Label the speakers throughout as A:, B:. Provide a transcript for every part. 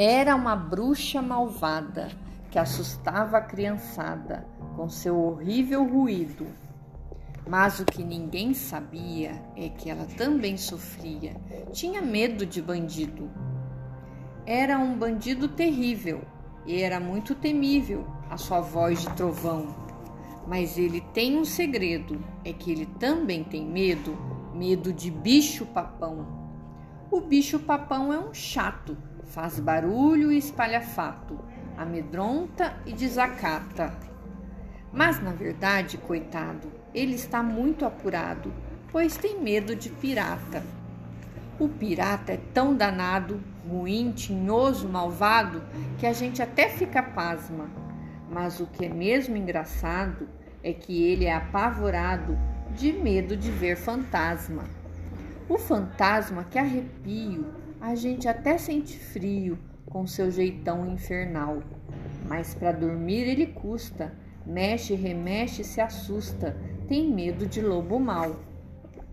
A: Era uma bruxa malvada que assustava a criançada com seu horrível ruído. Mas o que ninguém sabia é que ela também sofria, tinha medo de bandido. Era um bandido terrível e era muito temível a sua voz de trovão. Mas ele tem um segredo: é que ele também tem medo medo de bicho-papão. O bicho-papão é um chato, faz barulho e espalha fato, amedronta e desacata. Mas na verdade, coitado, ele está muito apurado, pois tem medo de pirata. O pirata é tão danado, ruim, tinhoso, malvado, que a gente até fica pasma. Mas o que é mesmo engraçado é que ele é apavorado de medo de ver fantasma. O fantasma que arrepio, a gente até sente frio com seu jeitão infernal. Mas para dormir ele custa, mexe, remexe, se assusta, tem medo de lobo mau.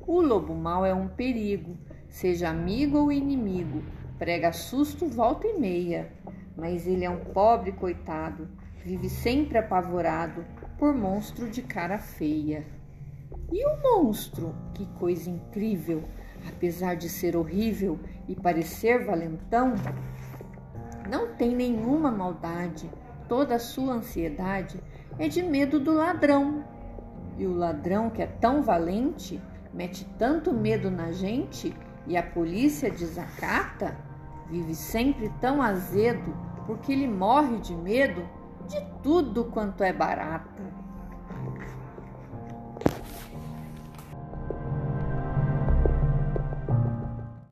A: O lobo mau é um perigo, seja amigo ou inimigo, prega susto volta e meia. Mas ele é um pobre coitado, vive sempre apavorado por monstro de cara feia. E o monstro? Que coisa incrível! Apesar de ser horrível e parecer valentão, não tem nenhuma maldade. Toda a sua ansiedade é de medo do ladrão. E o ladrão, que é tão valente, mete tanto medo na gente e a polícia desacata, vive sempre tão azedo porque ele morre de medo de tudo quanto é barata.